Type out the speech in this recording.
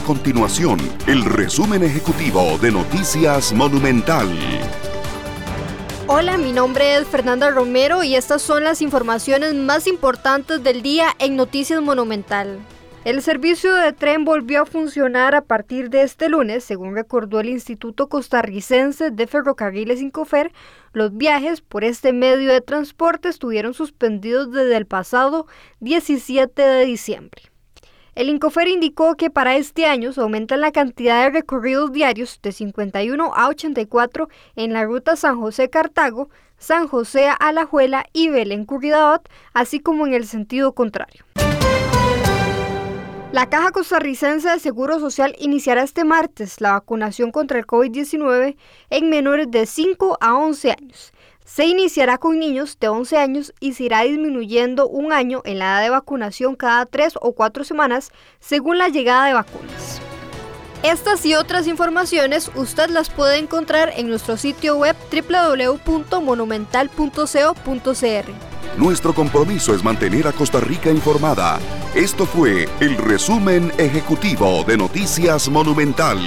continuación el resumen ejecutivo de Noticias Monumental. Hola, mi nombre es Fernanda Romero y estas son las informaciones más importantes del día en Noticias Monumental. El servicio de tren volvió a funcionar a partir de este lunes, según recordó el Instituto Costarricense de Ferrocarriles Incofer. Los viajes por este medio de transporte estuvieron suspendidos desde el pasado 17 de diciembre. El Incofer indicó que para este año se aumenta la cantidad de recorridos diarios de 51 a 84 en la ruta San José-Cartago, San José-Alajuela y Belén-Curridabat, así como en el sentido contrario. La Caja Costarricense de Seguro Social iniciará este martes la vacunación contra el COVID-19 en menores de 5 a 11 años. Se iniciará con niños de 11 años y se irá disminuyendo un año en la edad de vacunación cada 3 o 4 semanas según la llegada de vacunas. Estas y otras informaciones usted las puede encontrar en nuestro sitio web www.monumental.co.cr. Nuestro compromiso es mantener a Costa Rica informada. Esto fue el resumen ejecutivo de Noticias Monumental.